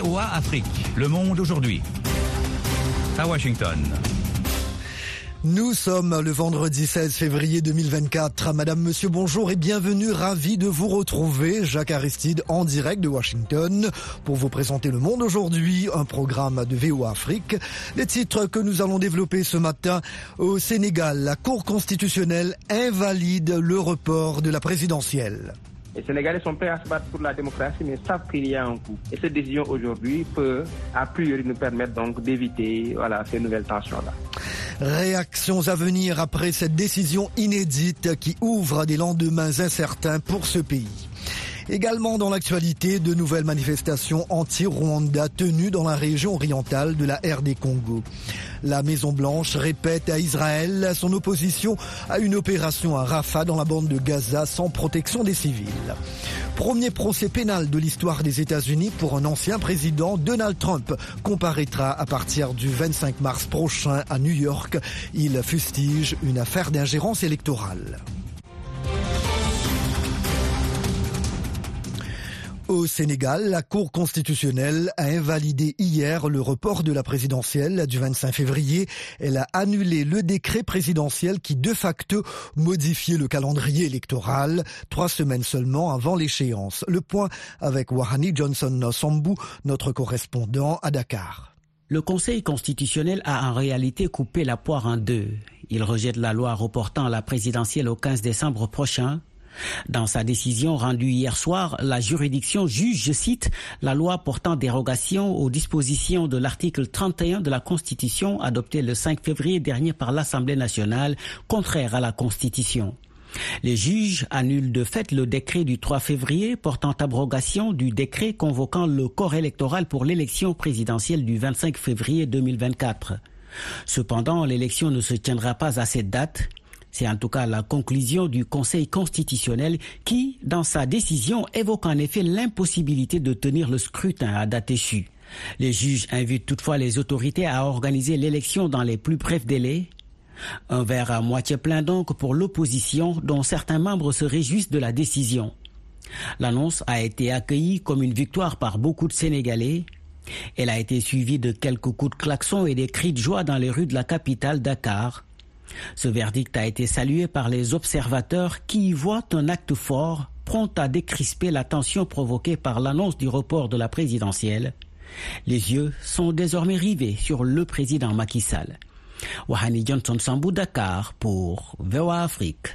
VOA Afrique, le monde aujourd'hui. À Washington. Nous sommes le vendredi 16 février 2024. Madame, monsieur, bonjour et bienvenue. Ravi de vous retrouver. Jacques Aristide en direct de Washington pour vous présenter Le Monde aujourd'hui, un programme de VOA Afrique. Les titres que nous allons développer ce matin au Sénégal. La Cour constitutionnelle invalide le report de la présidentielle. Les Sénégalais sont prêts à se battre pour la démocratie, mais savent qu'il y a un coup. Et cette décision aujourd'hui peut, a priori, nous permettre donc d'éviter voilà, ces nouvelles tensions-là. Réactions à venir après cette décision inédite qui ouvre des lendemains incertains pour ce pays. Également dans l'actualité, de nouvelles manifestations anti-Rwanda tenues dans la région orientale de la RD Congo. La Maison Blanche répète à Israël son opposition à une opération à Rafah dans la bande de Gaza sans protection des civils. Premier procès pénal de l'histoire des États-Unis pour un ancien président, Donald Trump, comparaîtra à partir du 25 mars prochain à New York. Il fustige une affaire d'ingérence électorale. Au Sénégal, la Cour constitutionnelle a invalidé hier le report de la présidentielle du 25 février. Elle a annulé le décret présidentiel qui de facto modifiait le calendrier électoral trois semaines seulement avant l'échéance. Le point avec Wahani Johnson Sambou, notre correspondant à Dakar. Le Conseil constitutionnel a en réalité coupé la poire en deux. Il rejette la loi reportant la présidentielle au 15 décembre prochain dans sa décision rendue hier soir, la juridiction juge, je cite, la loi portant dérogation aux dispositions de l'article 31 de la Constitution adoptée le 5 février dernier par l'Assemblée nationale, contraire à la Constitution. Les juges annulent de fait le décret du 3 février portant abrogation du décret convoquant le corps électoral pour l'élection présidentielle du 25 février 2024. Cependant, l'élection ne se tiendra pas à cette date c'est en tout cas la conclusion du Conseil constitutionnel qui, dans sa décision, évoque en effet l'impossibilité de tenir le scrutin à date échue. Les juges invitent toutefois les autorités à organiser l'élection dans les plus brefs délais. Un verre à moitié plein donc pour l'opposition dont certains membres se réjouissent de la décision. L'annonce a été accueillie comme une victoire par beaucoup de Sénégalais. Elle a été suivie de quelques coups de klaxon et des cris de joie dans les rues de la capitale Dakar. Ce verdict a été salué par les observateurs qui y voient un acte fort prompt à décrisper la tension provoquée par l'annonce du report de la présidentielle. Les yeux sont désormais rivés sur le président Macky Sall. Dakar pour Afrique.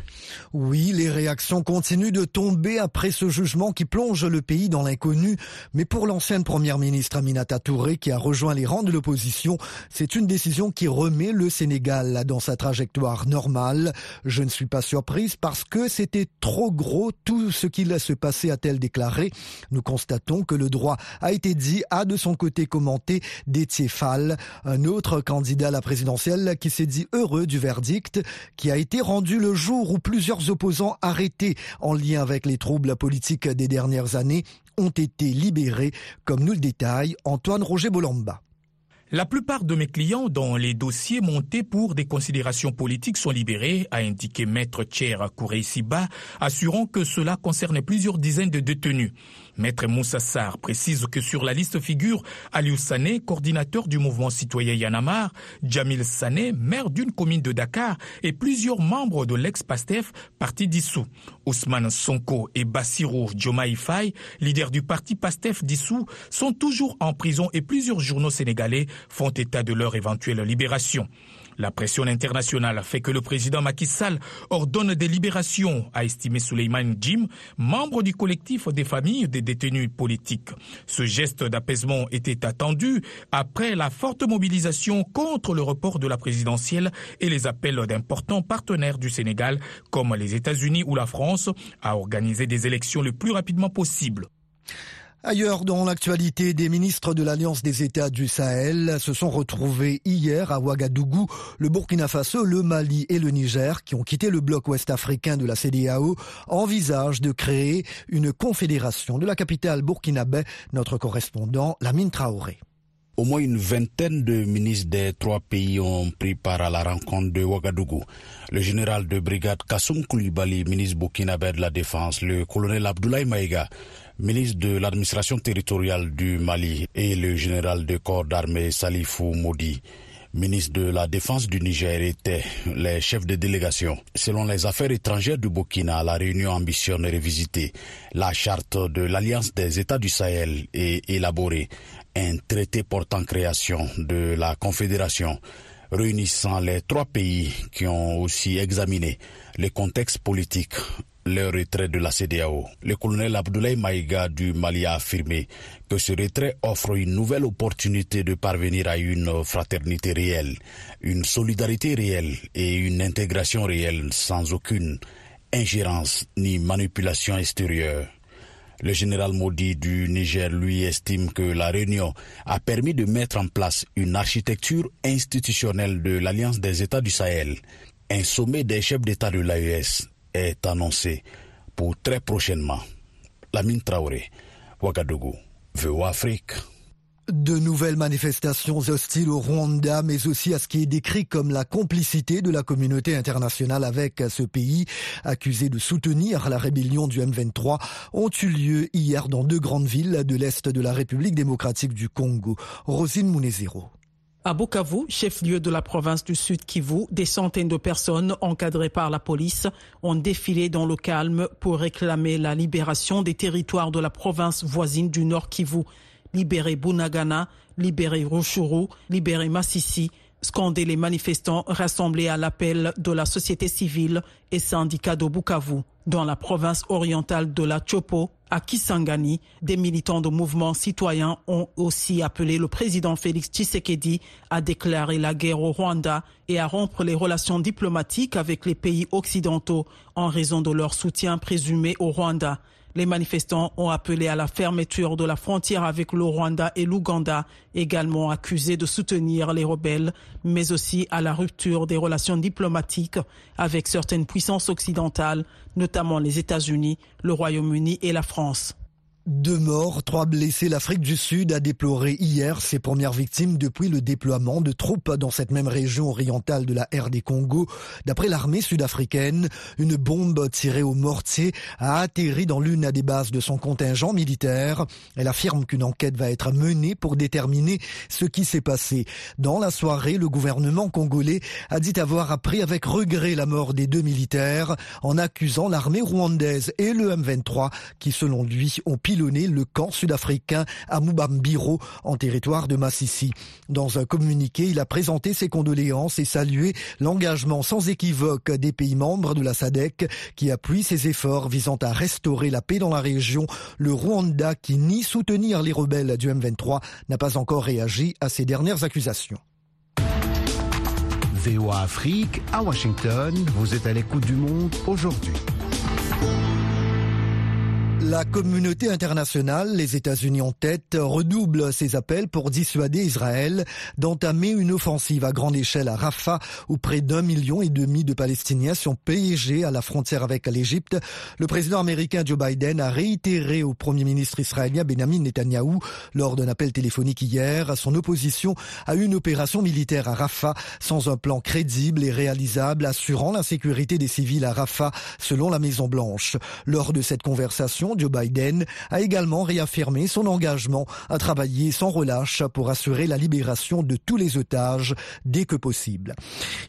Oui, les réactions continuent de tomber après ce jugement qui plonge le pays dans l'inconnu. Mais pour l'ancienne première ministre Aminata Touré qui a rejoint les rangs de l'opposition, c'est une décision qui remet le Sénégal dans sa trajectoire normale. Je ne suis pas surprise parce que c'était trop gros tout ce qu'il se passé, a-t-elle déclaré. Nous constatons que le droit a été dit, a de son côté commenté Détier Fall, un autre candidat à la présidentielle qui s'est dit heureux du verdict qui a été rendu le jour où plusieurs opposants arrêtés en lien avec les troubles politiques des dernières années ont été libérés, comme nous le détaille Antoine Roger Bolamba. La plupart de mes clients dont les dossiers montés pour des considérations politiques sont libérés, a indiqué Maître Tcher Koureisiba, assurant que cela concernait plusieurs dizaines de détenus. Maître Moussa Sarr précise que sur la liste figurent Aliou Sané, coordinateur du mouvement citoyen Yanamar, Jamil Sané, maire d'une commune de Dakar et plusieurs membres de l'ex-PASTEF, parti dissous. Ousmane Sonko et Bassirou Diomaye Faye, leaders du parti PASTEF dissous, sont toujours en prison et plusieurs journaux sénégalais font état de leur éventuelle libération. La pression internationale fait que le président Macky Sall ordonne des libérations, a estimé Suleiman Jim, membre du collectif des familles des détenus politiques. Ce geste d'apaisement était attendu après la forte mobilisation contre le report de la présidentielle et les appels d'importants partenaires du Sénégal, comme les États-Unis ou la France, à organiser des élections le plus rapidement possible. Ailleurs dans l'actualité, des ministres de l'Alliance des États du Sahel se sont retrouvés hier à Ouagadougou. Le Burkina Faso, le Mali et le Niger, qui ont quitté le bloc ouest-africain de la CDAO, envisagent de créer une confédération de la capitale burkinabé. Notre correspondant, Lamine Traoré. Au moins une vingtaine de ministres des trois pays ont pris part à la rencontre de Ouagadougou. Le général de brigade Kassoum Koulibaly, ministre burkinabé de la Défense, le colonel Abdoulaye Maïga, ministre de l'administration territoriale du Mali, et le général de corps d'armée Salifou Modi, ministre de la Défense du Niger, étaient les chefs de délégation. Selon les affaires étrangères du Burkina, la réunion ambitionne révisiter la charte de l'Alliance des États du Sahel et élaborer un traité portant création de la Confédération réunissant les trois pays qui ont aussi examiné les contextes politiques le retrait de la CDAO. Le colonel Abdoulaye Maïga du Mali a affirmé que ce retrait offre une nouvelle opportunité de parvenir à une fraternité réelle, une solidarité réelle et une intégration réelle sans aucune ingérence ni manipulation extérieure. Le général Modi du Niger, lui, estime que la réunion a permis de mettre en place une architecture institutionnelle de l'Alliance des États du Sahel. Un sommet des chefs d'État de l'AES est annoncé pour très prochainement. Lamine Traoré, Ouagadougou, VOA Afrique. De nouvelles manifestations hostiles au Rwanda, mais aussi à ce qui est décrit comme la complicité de la communauté internationale avec ce pays, accusé de soutenir la rébellion du M23, ont eu lieu hier dans deux grandes villes de l'Est de la République démocratique du Congo. Rosine Munezero. À Bukavu, chef-lieu de la province du Sud Kivu, des centaines de personnes encadrées par la police ont défilé dans le calme pour réclamer la libération des territoires de la province voisine du Nord Kivu libérer Bunagana, libérer Rushuru, libérer Massissi, scander les manifestants rassemblés à l'appel de la société civile et syndicats de Bukavu. Dans la province orientale de la Chopo, à Kisangani, des militants de mouvements citoyens ont aussi appelé le président Félix Tshisekedi à déclarer la guerre au Rwanda et à rompre les relations diplomatiques avec les pays occidentaux en raison de leur soutien présumé au Rwanda. Les manifestants ont appelé à la fermeture de la frontière avec le Rwanda et l'Ouganda, également accusés de soutenir les rebelles, mais aussi à la rupture des relations diplomatiques avec certaines puissances occidentales, notamment les États-Unis, le Royaume-Uni et la France. Deux morts, trois blessés. L'Afrique du Sud a déploré hier ses premières victimes depuis le déploiement de troupes dans cette même région orientale de la RD Congo. D'après l'armée sud-africaine, une bombe tirée au mortier a atterri dans l'une des bases de son contingent militaire. Elle affirme qu'une enquête va être menée pour déterminer ce qui s'est passé. Dans la soirée, le gouvernement congolais a dit avoir appris avec regret la mort des deux militaires en accusant l'armée rwandaise et le M23 qui, selon lui, ont le camp sud-africain à Mubambiro en territoire de Massissi. Dans un communiqué, il a présenté ses condoléances et salué l'engagement sans équivoque des pays membres de la SADC qui appuient ses efforts visant à restaurer la paix dans la région. Le Rwanda, qui nie soutenir les rebelles du M23, n'a pas encore réagi à ces dernières accusations. VOA Afrique, à Washington, vous êtes à l'écoute du monde aujourd'hui. La communauté internationale, les États-Unis en tête, redouble ses appels pour dissuader Israël d'entamer une offensive à grande échelle à Rafah, où près d'un million et demi de Palestiniens sont piégés à la frontière avec l'Égypte. Le président américain Joe Biden a réitéré au premier ministre israélien Benjamin Netanyahou, lors d'un appel téléphonique hier, son opposition à une opération militaire à Rafah sans un plan crédible et réalisable assurant la sécurité des civils à Rafah, selon la Maison Blanche. Lors de cette conversation, Joe Biden a également réaffirmé son engagement à travailler sans relâche pour assurer la libération de tous les otages dès que possible.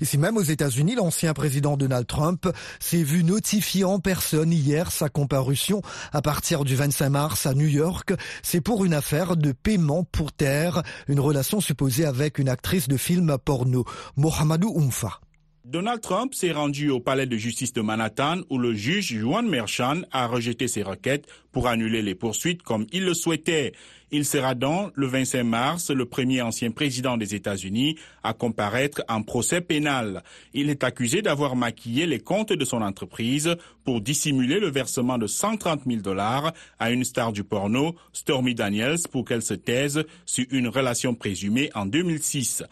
Ici même aux États-Unis, l'ancien président Donald Trump s'est vu notifier en personne hier sa comparution à partir du 25 mars à New York. C'est pour une affaire de paiement pour terre, une relation supposée avec une actrice de film porno, Mohamedou Oumfa. Donald Trump s'est rendu au palais de justice de Manhattan où le juge Juan Merchan a rejeté ses requêtes pour annuler les poursuites comme il le souhaitait. Il sera donc le 25 mars le premier ancien président des États-Unis à comparaître en procès pénal. Il est accusé d'avoir maquillé les comptes de son entreprise pour dissimuler le versement de 130 000 dollars à une star du porno, Stormy Daniels, pour qu'elle se taise sur une relation présumée en 2006.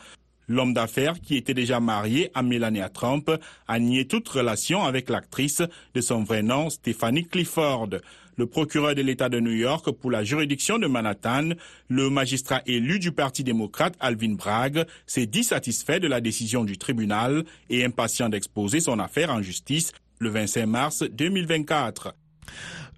L'homme d'affaires, qui était déjà marié à Melania Trump, a nié toute relation avec l'actrice de son vrai nom, Stephanie Clifford. Le procureur de l'État de New York pour la juridiction de Manhattan, le magistrat élu du Parti démocrate Alvin Bragg, s'est dit satisfait de la décision du tribunal et impatient d'exposer son affaire en justice le 25 mars 2024.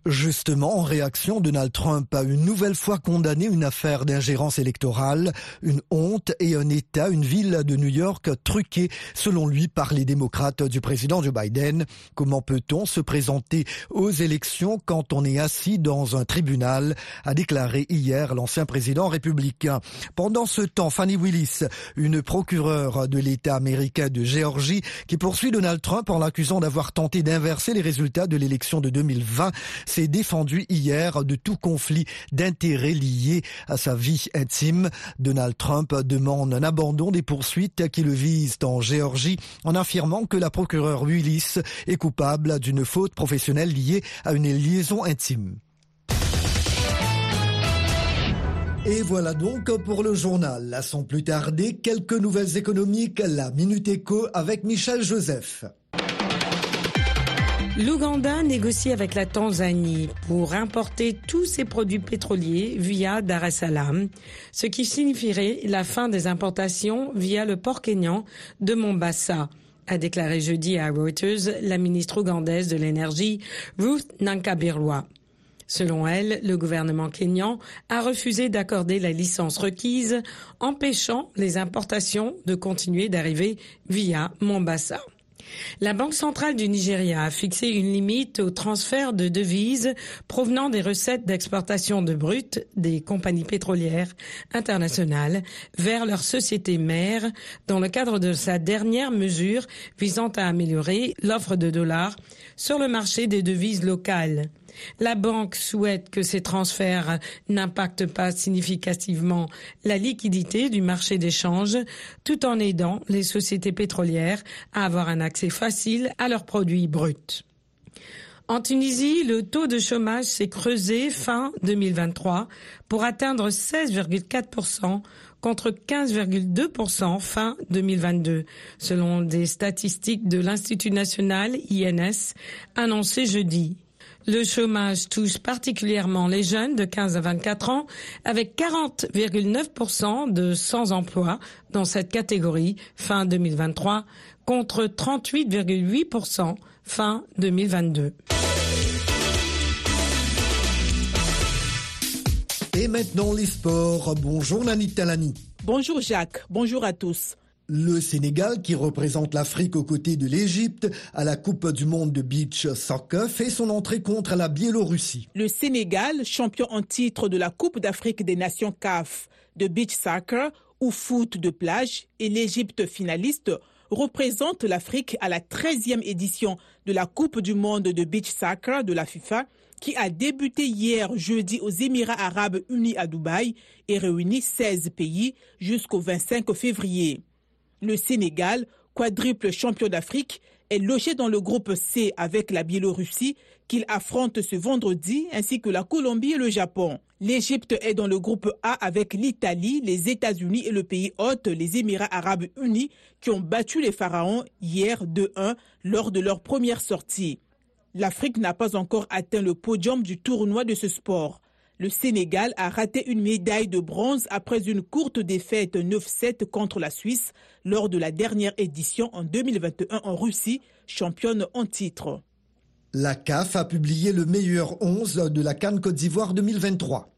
Justement, en réaction, Donald Trump a une nouvelle fois condamné une affaire d'ingérence électorale, une honte et un État, une ville de New York truquée, selon lui, par les démocrates du président Joe Biden. Comment peut-on se présenter aux élections quand on est assis dans un tribunal, a déclaré hier l'ancien président républicain. Pendant ce temps, Fanny Willis, une procureure de l'État américain de Géorgie, qui poursuit Donald Trump en l'accusant d'avoir tenté d'inverser les résultats de l'élection de 2020, s'est défendu hier de tout conflit d'intérêts lié à sa vie intime. Donald Trump demande un abandon des poursuites qui le visent en Géorgie en affirmant que la procureure Willis est coupable d'une faute professionnelle liée à une liaison intime. Et voilà donc pour le journal. Sans plus tarder, quelques nouvelles économiques, la Minute Éco avec Michel Joseph. L'Ouganda négocie avec la Tanzanie pour importer tous ses produits pétroliers via Dar es Salaam, ce qui signifierait la fin des importations via le port kényan de Mombasa a déclaré jeudi à Reuters la ministre ougandaise de l'énergie Ruth Nankabirwa. Selon elle, le gouvernement kényan a refusé d'accorder la licence requise, empêchant les importations de continuer d'arriver via Mombasa. La Banque centrale du Nigeria a fixé une limite au transfert de devises provenant des recettes d'exportation de brut des compagnies pétrolières internationales vers leurs sociétés mères dans le cadre de sa dernière mesure visant à améliorer l'offre de dollars sur le marché des devises locales. La banque souhaite que ces transferts n'impactent pas significativement la liquidité du marché d'échange tout en aidant les sociétés pétrolières à avoir un accès facile à leurs produits bruts. En Tunisie, le taux de chômage s'est creusé fin 2023 pour atteindre 16,4% contre 15,2% fin 2022, selon des statistiques de l'Institut national INS annoncées jeudi. Le chômage touche particulièrement les jeunes de 15 à 24 ans, avec 40,9% de sans-emploi dans cette catégorie fin 2023, contre 38,8% fin 2022. Et maintenant les sports. Bonjour Nani Talani. Bonjour Jacques, bonjour à tous. Le Sénégal, qui représente l'Afrique aux côtés de l'Égypte à la Coupe du monde de beach soccer, fait son entrée contre la Biélorussie. Le Sénégal, champion en titre de la Coupe d'Afrique des Nations CAF de beach soccer ou foot de plage, et l'Égypte finaliste représentent l'Afrique à la 13e édition de la Coupe du monde de beach soccer de la FIFA qui a débuté hier jeudi aux Émirats arabes unis à Dubaï et réunit 16 pays jusqu'au 25 février. Le Sénégal, quadruple champion d'Afrique, est logé dans le groupe C avec la Biélorussie qu'il affronte ce vendredi ainsi que la Colombie et le Japon. L'Égypte est dans le groupe A avec l'Italie, les États-Unis et le pays hôte, les Émirats arabes unis, qui ont battu les Pharaons hier 2-1 lors de leur première sortie. L'Afrique n'a pas encore atteint le podium du tournoi de ce sport. Le Sénégal a raté une médaille de bronze après une courte défaite 9-7 contre la Suisse lors de la dernière édition en 2021 en Russie, championne en titre. La CAF a publié le meilleur 11 de la Cannes Côte d'Ivoire 2023.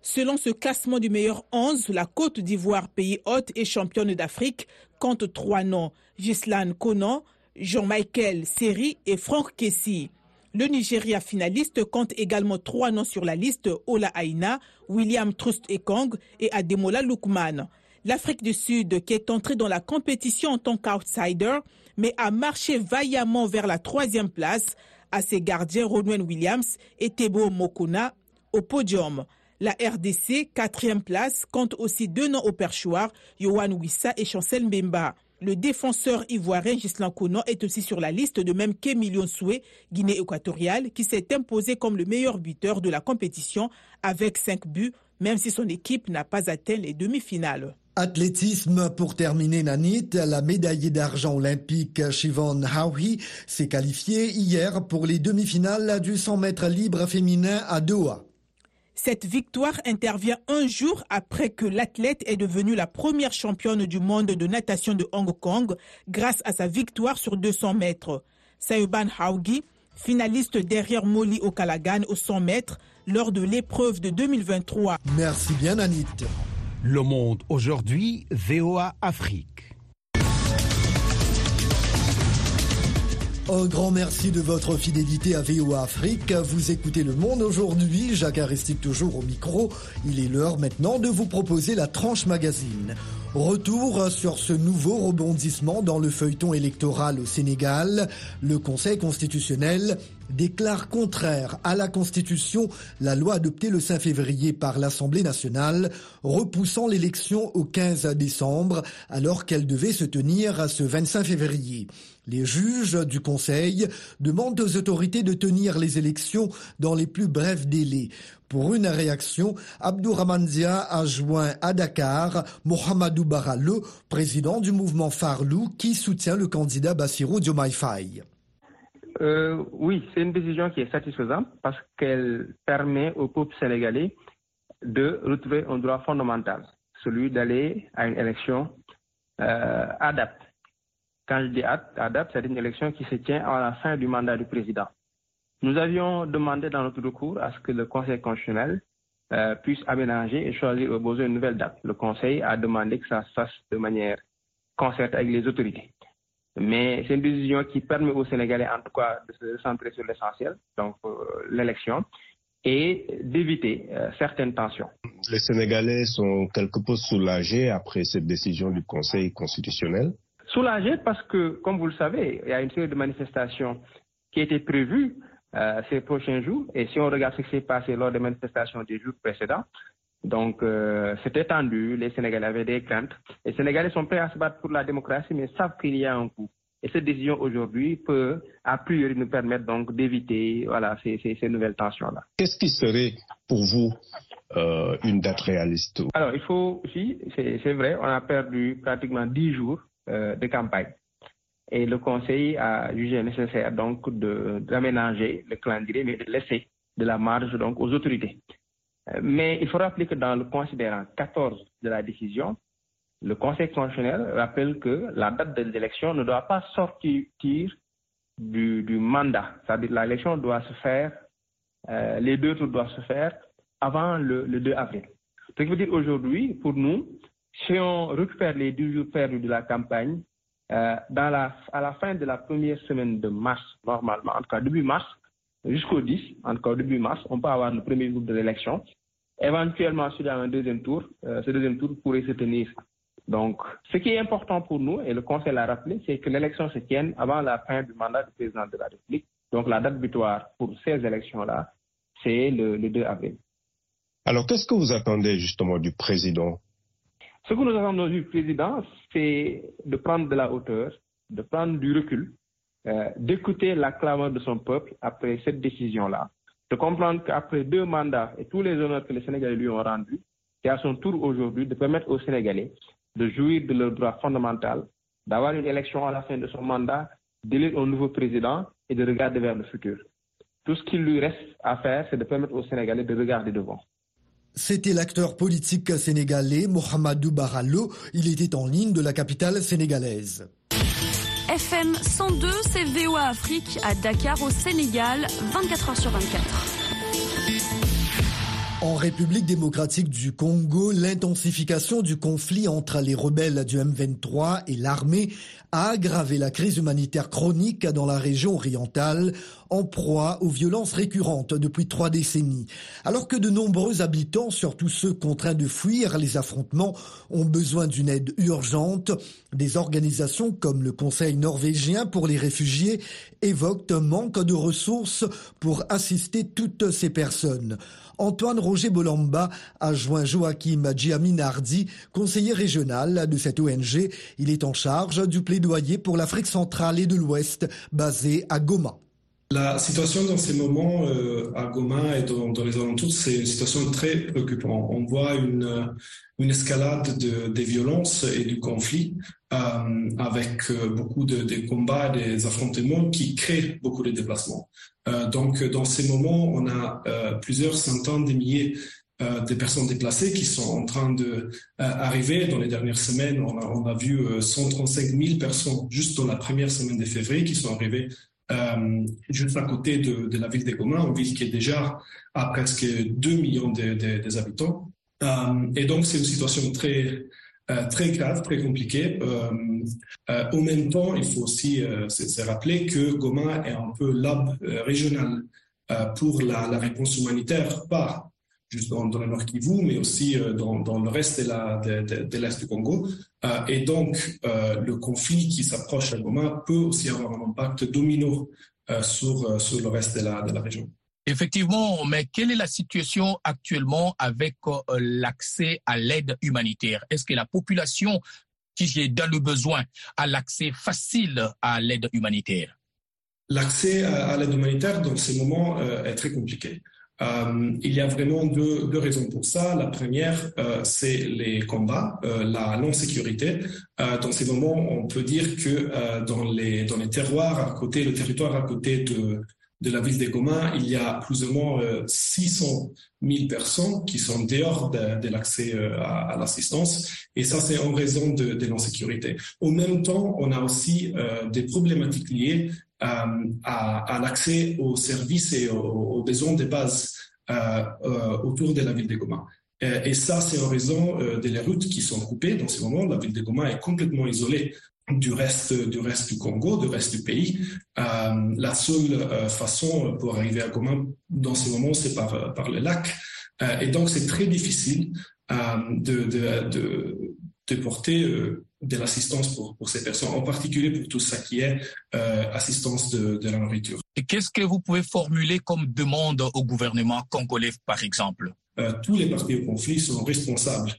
Selon ce classement du meilleur 11, la Côte d'Ivoire, pays hôte et championne d'Afrique, compte trois noms Gislan Konan, Jean-Michel Seri et Franck Kessi. Le Nigeria finaliste compte également trois noms sur la liste Ola Aina, William Trust Ekong et Ademola Lukman. L'Afrique du Sud, qui est entrée dans la compétition en tant qu'outsider, mais a marché vaillamment vers la troisième place, à ses gardiens Ronwen Williams et Tebo Mokuna au podium. La RDC, quatrième place, compte aussi deux noms au perchoir, Yohan Wissa et Chancel Mbemba. Le défenseur ivoirien Gislan Konan est aussi sur la liste de même qu'Emilion Soué, Guinée équatoriale, qui s'est imposé comme le meilleur buteur de la compétition avec 5 buts, même si son équipe n'a pas atteint les demi-finales. Athlétisme pour terminer Nanit, la médaillée d'argent olympique Shivon Hawi s'est qualifiée hier pour les demi-finales du 100 mètres libre féminin à Doha. Cette victoire intervient un jour après que l'athlète est devenue la première championne du monde de natation de Hong Kong grâce à sa victoire sur 200 mètres. Sayuban Haogi finaliste derrière Molly Okalagan au 100 mètres lors de l'épreuve de 2023. Merci bien, Anit. Le Monde aujourd'hui, VOA Afrique. Un grand merci de votre fidélité à VOA Afrique. Vous écoutez Le Monde aujourd'hui. Jacques Aristide toujours au micro. Il est l'heure maintenant de vous proposer la tranche magazine. Retour sur ce nouveau rebondissement dans le feuilleton électoral au Sénégal. Le Conseil constitutionnel déclare contraire à la Constitution la loi adoptée le 5 février par l'Assemblée nationale, repoussant l'élection au 15 décembre alors qu'elle devait se tenir ce 25 février. Les juges du Conseil demandent aux autorités de tenir les élections dans les plus brefs délais. Pour une réaction, Abdourahman Zia a joint à Dakar Mohamedou Barallo, président du mouvement Farlou, qui soutient le candidat Bassirou Diomaye. Euh, oui, c'est une décision qui est satisfaisante parce qu'elle permet au peuple sénégalais de retrouver un droit fondamental, celui d'aller à une élection euh, à date. Quand je dis à date, c'est une élection qui se tient à la fin du mandat du président. Nous avions demandé dans notre recours à ce que le Conseil constitutionnel euh, puisse aménager et choisir au besoin une nouvelle date. Le Conseil a demandé que ça se fasse de manière concertée avec les autorités. Mais c'est une décision qui permet aux Sénégalais, en tout cas, de se centrer sur l'essentiel, donc euh, l'élection, et d'éviter euh, certaines tensions. Les Sénégalais sont quelque peu soulagés après cette décision du Conseil constitutionnel. Soulagés parce que, comme vous le savez, il y a une série de manifestations qui étaient prévues euh, ces prochains jours. Et si on regarde ce qui s'est passé lors des manifestations des jours précédents, donc euh, c'était tendu, les Sénégalais avaient des craintes. Les Sénégalais sont prêts à se battre pour la démocratie, mais savent qu'il y a un coût. Et cette décision aujourd'hui peut, a priori, nous permettre donc d'éviter voilà, ces, ces, ces nouvelles tensions-là. Qu'est-ce qui serait pour vous euh, une date réaliste? Alors, il faut aussi, c'est vrai, on a perdu pratiquement dix jours euh, de campagne. Et le Conseil a jugé nécessaire donc d'aménager le calendrier, mais de laisser de la marge donc aux autorités. Mais il faut rappeler que dans le considérant 14 de la décision, le Conseil constitutionnel rappelle que la date de l'élection ne doit pas sortir du, mandat. C'est-à-dire que l'élection doit se faire, euh, les deux tours doivent se faire avant le, le 2 avril. Ce qui veut dire aujourd'hui, pour nous, si on récupère les 10 jours perdus de la campagne, euh, à la fin de la première semaine de mars, normalement, en tout cas début mars, jusqu'au 10, en tout cas début mars, on peut avoir le premier groupe de l'élection. Éventuellement, a un deuxième tour, euh, ce deuxième tour pourrait se tenir. Donc, ce qui est important pour nous, et le Conseil l'a rappelé, c'est que l'élection se tienne avant la fin du mandat du président de la République. Donc, la date butoir pour ces élections-là, c'est le, le 2 avril. Alors, qu'est-ce que vous attendez justement du président? Ce que nous attendons du président, c'est de prendre de la hauteur, de prendre du recul, euh, d'écouter la clameur de son peuple après cette décision-là, de comprendre qu'après deux mandats et tous les honneurs que les Sénégalais lui ont rendus, c'est à son tour aujourd'hui de permettre aux Sénégalais de jouir de leur droit fondamental, d'avoir une élection à la fin de son mandat, d'élire un nouveau président et de regarder vers le futur. Tout ce qu'il lui reste à faire, c'est de permettre aux Sénégalais de regarder devant. C'était l'acteur politique sénégalais Mohamedou Barallo. Il était en ligne de la capitale sénégalaise. FM 102, c'est VOA Afrique à Dakar au Sénégal, 24 h sur 24. En République démocratique du Congo, l'intensification du conflit entre les rebelles du M23 et l'armée a aggravé la crise humanitaire chronique dans la région orientale, en proie aux violences récurrentes depuis trois décennies. Alors que de nombreux habitants, surtout ceux contraints de fuir les affrontements, ont besoin d'une aide urgente, des organisations comme le Conseil norvégien pour les réfugiés évoquent un manque de ressources pour assister toutes ces personnes. Antoine Roger Bolamba a joint Joachim Giaminardi, conseiller régional de cette ONG. Il est en charge du plaidoyer pour l'Afrique centrale et de l'Ouest, basé à Goma. La situation dans ces moments euh, à Goma et dans, les alentours, c'est une situation très préoccupante. On voit une, escalade de, des violences et du conflit euh, avec euh, beaucoup de, combats, des affrontements qui créent beaucoup de déplacements. Donc, dans ces moments, on a plusieurs centaines de milliers euh, de personnes déplacées qui sont en train de arriver. Dans les dernières semaines, on a vu 135 000 personnes juste dans la première semaine de février qui sont arrivées juste à côté de, la ville de Goma, une ville qui est déjà à presque 2 millions de, habitants. et donc, c'est une situation très, très grave, très compliquée. au même temps, il faut aussi se, rappeler que Goma est un peu l'hub régional pour la, réponse humanitaire, pas juste dans, le Nord Kivu, mais aussi euh, dans, le reste de l'Est du Congo. Euh, et donc, euh, le conflit qui s'approche à Goma peut aussi avoir un impact domino sur, sur le reste de la, de la région. Effectivement, mais quelle est la situation actuellement avec l'accès à l'aide humanitaire? Est-ce que la population qui est dans le besoin a l'accès facile à l'aide humanitaire? L'accès à, l'aide humanitaire dans ces moments est très compliqué. Euh, il y a vraiment deux, deux, raisons pour ça. La première, euh, c'est les combats, euh, la non-sécurité. Dans ces moments, on peut dire que dans, les, dans les terroirs à côté, le territoire à côté de, de la ville de Goma, il y a plus ou moins 600 000 personnes qui sont dehors de, l'accès à, à l'assistance. Et ça, c'est en raison de, de l'insécurité. Au même temps, on a aussi des problématiques liées euh, à, l'accès aux services et aux, besoins de base euh, euh, autour de la ville de Goma. Et ça, c'est en raison de les routes qui sont coupées. Dans ce moment, la ville de Goma est complètement isolée du reste du reste du Congo, du reste du pays. la seule façon pour arriver à Goma dans ce moment, c'est par par le lac. et donc, c'est très difficile de, de, de, de porter de l'assistance pour, pour, ces personnes, en particulier pour tout ça qui est euh, assistance de, de, la nourriture. Et qu'est-ce que vous pouvez formuler comme demande au gouvernement congolais, par exemple? Euh, Tous les partis au conflit sont responsables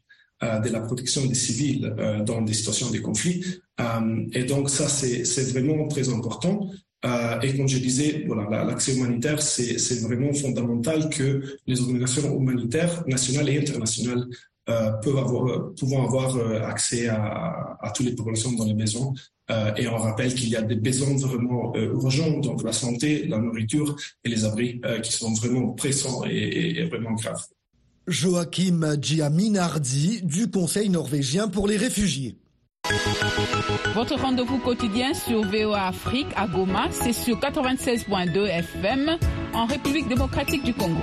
euh, de la protection des civils euh, dans des situations de conflit. Euh, et donc ça, c'est vraiment très important. Euh, et comme je disais, voilà, l'accès humanitaire, c'est vraiment fondamental que les organisations humanitaires nationales et internationales euh, peuvent avoir, euh, pouvant avoir euh, accès à, à toutes les populations dans les maisons. et on rappelle qu'il y a des besoins vraiment urgents, donc la santé, la nourriture et les abris qui sont vraiment pressants et, et, vraiment graves. Joachim Giaminardi du Conseil norvégien pour les réfugiés. Votre rendez-vous quotidien sur VOA Afrique à Goma, c'est sur 96.2 FM en République démocratique du Congo.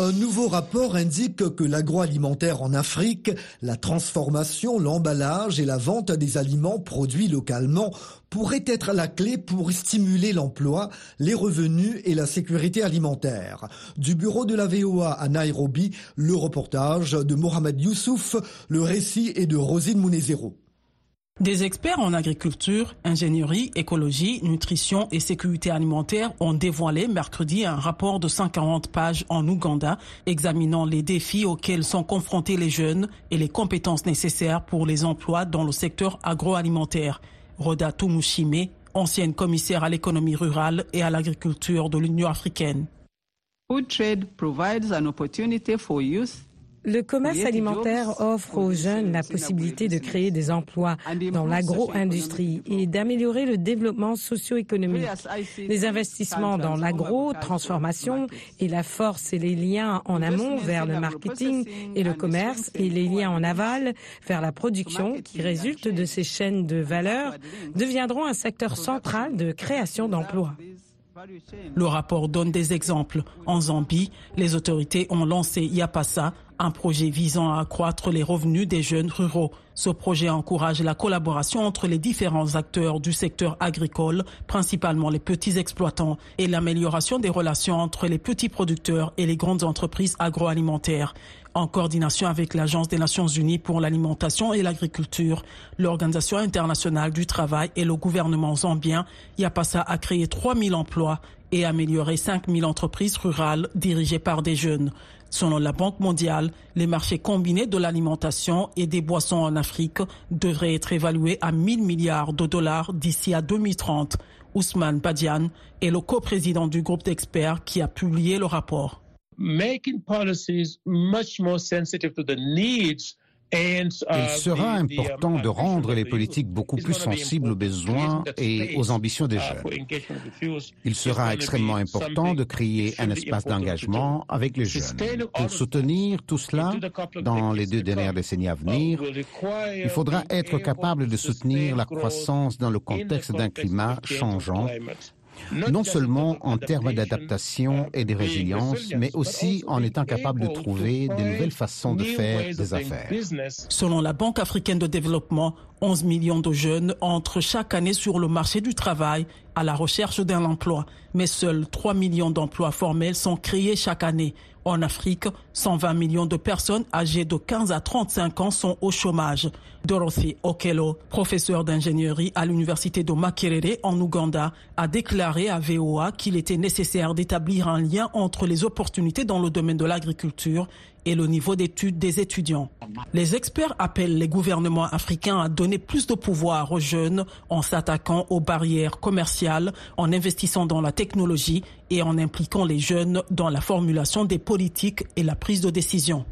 Un nouveau rapport indique que l'agroalimentaire en Afrique, la transformation, l'emballage et la vente des aliments produits localement pourraient être la clé pour stimuler l'emploi, les revenus et la sécurité alimentaire. Du bureau de la VOA à Nairobi, le reportage de Mohamed Youssouf, le récit est de Rosine Mounezero. Des experts en agriculture, ingénierie, écologie, nutrition et sécurité alimentaire ont dévoilé mercredi un rapport de 140 pages en Ouganda examinant les défis auxquels sont confrontés les jeunes et les compétences nécessaires pour les emplois dans le secteur agroalimentaire. Roda Tumushime, ancienne commissaire à l'économie rurale et à l'agriculture de l'Union africaine. Food trade provides an opportunity for youth le commerce alimentaire offre aux jeunes la possibilité de créer des emplois dans l'agro-industrie et d'améliorer le développement socio-économique. Les investissements dans l'agro-transformation et la force et les liens en amont vers le marketing et le commerce et les liens en aval vers la production qui résultent de ces chaînes de valeur deviendront un secteur central de création d'emplois. Le rapport donne des exemples. En Zambie, les autorités ont lancé Yapasa, un projet visant à accroître les revenus des jeunes ruraux. Ce projet encourage la collaboration entre les différents acteurs du secteur agricole, principalement les petits exploitants, et l'amélioration des relations entre les petits producteurs et les grandes entreprises agroalimentaires. En coordination avec l'Agence des Nations Unies pour l'alimentation et l'agriculture, l'Organisation internationale du travail et le gouvernement zambien, Yapasa a créé 3000 emplois et amélioré 5000 entreprises rurales dirigées par des jeunes. Selon la Banque mondiale, les marchés combinés de l'alimentation et des boissons en Afrique devraient être évalués à 1000 milliards de dollars d'ici à 2030. Ousmane Badian est le coprésident du groupe d'experts qui a publié le rapport. Making policies much more sensitive to the needs Il sera important de rendre les politiques beaucoup plus sensibles aux besoins et aux ambitions des jeunes. Il sera extrêmement important de créer un espace d'engagement avec les jeunes. Pour soutenir tout cela dans les deux dernières décennies à venir, il faudra être capable de soutenir la croissance dans le contexte d'un climat changeant non seulement en termes d'adaptation et de résilience, mais aussi en étant capable de trouver de nouvelles façons de faire des affaires. Selon la Banque africaine de développement, 11 millions de jeunes entrent chaque année sur le marché du travail à la recherche d'un emploi, mais seuls 3 millions d'emplois formels sont créés chaque année. En Afrique, 120 millions de personnes âgées de 15 à 35 ans sont au chômage. Dorothy Okello, professeure d'ingénierie à l'université de Makerere en Ouganda, a déclaré à VOA qu'il était nécessaire d'établir un lien entre les opportunités dans le domaine de l'agriculture et le niveau d'études des étudiants. Les experts appellent les gouvernements africains à donner plus de pouvoir aux jeunes en s'attaquant aux barrières commerciales, en investissant dans la technologie et en impliquant les jeunes dans la formulation des politiques et la prise de décision.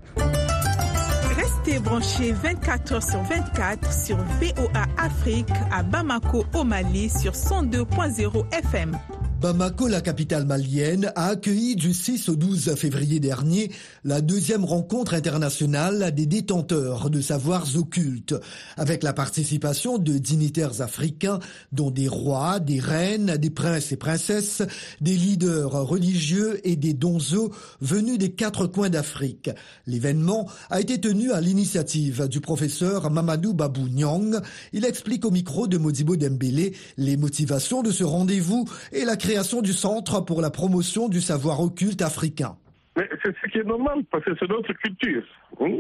Restez branchés 24 heures sur 24 sur VOA Afrique à Bamako au Mali sur 102.0 FM. Bamako, la capitale malienne, a accueilli du 6 au 12 février dernier la deuxième rencontre internationale des détenteurs de savoirs occultes, avec la participation de dignitaires africains, dont des rois, des reines, des princes et princesses, des leaders religieux et des donzos venus des quatre coins d'Afrique. L'événement a été tenu à l'initiative du professeur Mamadou Babou Nyang. Il explique au micro de Modibo Dembélé les motivations de ce rendez-vous et la création du Centre pour la promotion du savoir occulte africain. Mais c'est ce qui est normal, parce que c'est notre culture. hein?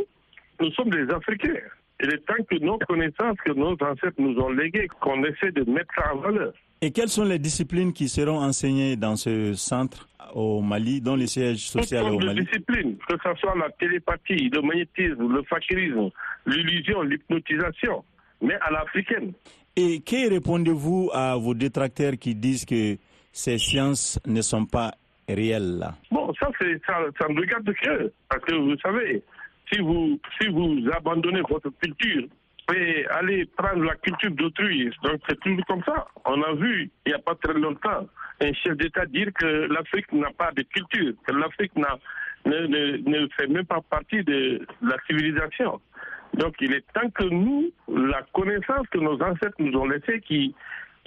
Nous sommes des Africains. Il est temps que nos connaissances que nos ancêtres nous ont léguées, qu'on essaie de mettre en valeur. Et quelles sont les disciplines qui seront enseignées dans ce centre au Mali, dont le siège Toutes social est au sortes de Mali? disciplines, que ce soit la télépathie, le magnétisme, le fakirisme, l'illusion, l'hypnotisation, mais à l'africaine. Et que répondez-vous à vos détracteurs qui disent que ces sciences ne sont pas réelles Bon, ça, ça, ça me regarde de cœur. Parce que vous savez, si vous, si vous abandonnez votre culture et allez prendre la culture d'autrui, donc c'est toujours comme ça. On a vu, il n'y a pas très longtemps, un chef d'État dire que l'Afrique n'a pas de culture, que l'Afrique ne, ne, ne fait même pas partie de la civilisation. Donc il est temps que nous, la connaissance que nos ancêtres nous ont laissée, qui,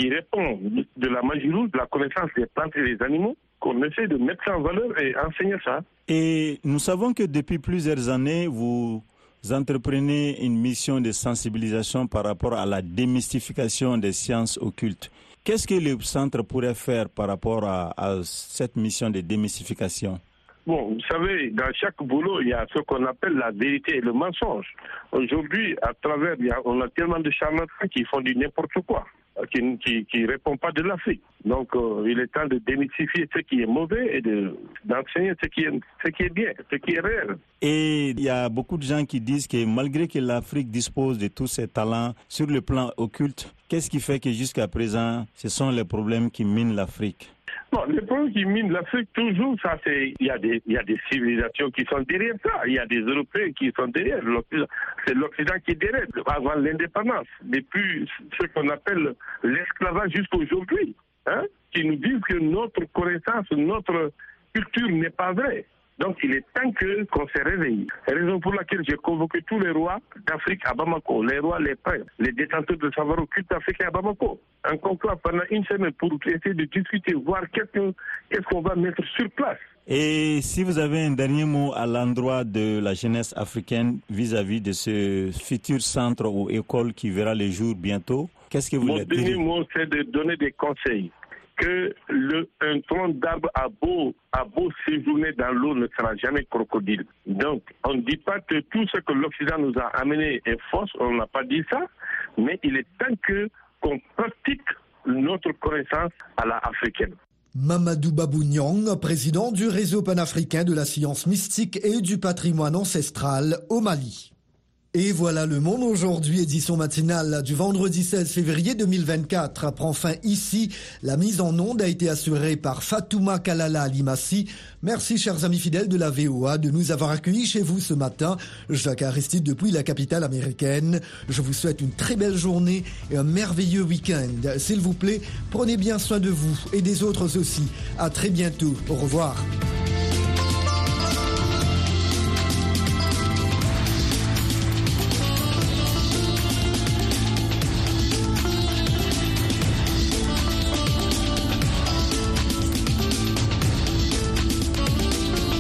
qui répond de la magie rouge, de la connaissance des plantes et des animaux, qu'on essaie de mettre ça en valeur et enseigner ça. Et nous savons que depuis plusieurs années, vous entreprenez une mission de sensibilisation par rapport à la démystification des sciences occultes. Qu'est-ce que le centre pourrait faire par rapport à, à cette mission de démystification? Bon, vous savez, dans chaque boulot, il y a ce qu'on appelle la vérité et le mensonge. Aujourd'hui, à travers, on a tellement de charlatans qui font du n'importe quoi, qui ne qui, qui répondent pas de l'Afrique. Donc, euh, il est temps de démystifier ce qui est mauvais et de- d'enseigner ce, qui est, ce qui est bien, ce qui est réel. Et il y a beaucoup de gens qui disent que malgré que l'Afrique dispose de tous ses talents sur le plan occulte, qu'est-ce qui fait que jusqu'à présent, ce sont les problèmes qui minent l'Afrique? Bon, le problème qui mine l'Afrique, toujours, ça, c'est, il y a des, y a des civilisations qui sont derrière ça. Il y a des Européens qui sont derrière. C'est l'Occident qui est derrière, avant l'indépendance. Depuis ce qu'on appelle l'esclavage jusqu'à aujourd'hui. Hein, qui nous disent que notre connaissance, notre culture n'est pas vraie. Donc, il est temps que, qu'on se réveille. Raison pour laquelle j'ai convoqué tous les rois d'Afrique à Bamako, les rois, les princes, les détenteurs de savoir occulte africain à Bamako. Un conclave pendant une semaine pour essayer de discuter, voir qu'est-ce que- qu'est-ce qu'on va mettre sur place. Et si vous avez un dernier mot à l'endroit de la jeunesse africaine vis-à-vis de ce futur centre ou école qui verra le jour bientôt, qu'est-ce que vous Mon dernier mot, c'est de donner des conseils. Que un tronc d'arbre a beau, beau séjourner dans l'eau ne sera jamais crocodile. Donc, on ne dit pas que tout ce que l'Occident nous a amené est fausse, on n'a pas dit ça, mais il est temps que qu'on pratique notre connaissance à la africaine. Mamadou Babou Nyang, président du réseau panafricain de la science mystique et du patrimoine ancestral au Mali. Et voilà le monde aujourd'hui, édition matinale du vendredi 16 février 2024 apprend fin ici. La mise en onde a été assurée par Fatouma Kalala Alimassi. Merci chers amis fidèles de la VOA de nous avoir accueillis chez vous ce matin. Jacques Aristide depuis la capitale américaine. Je vous souhaite une très belle journée et un merveilleux week-end. S'il vous plaît, prenez bien soin de vous et des autres aussi. À très bientôt. Au revoir.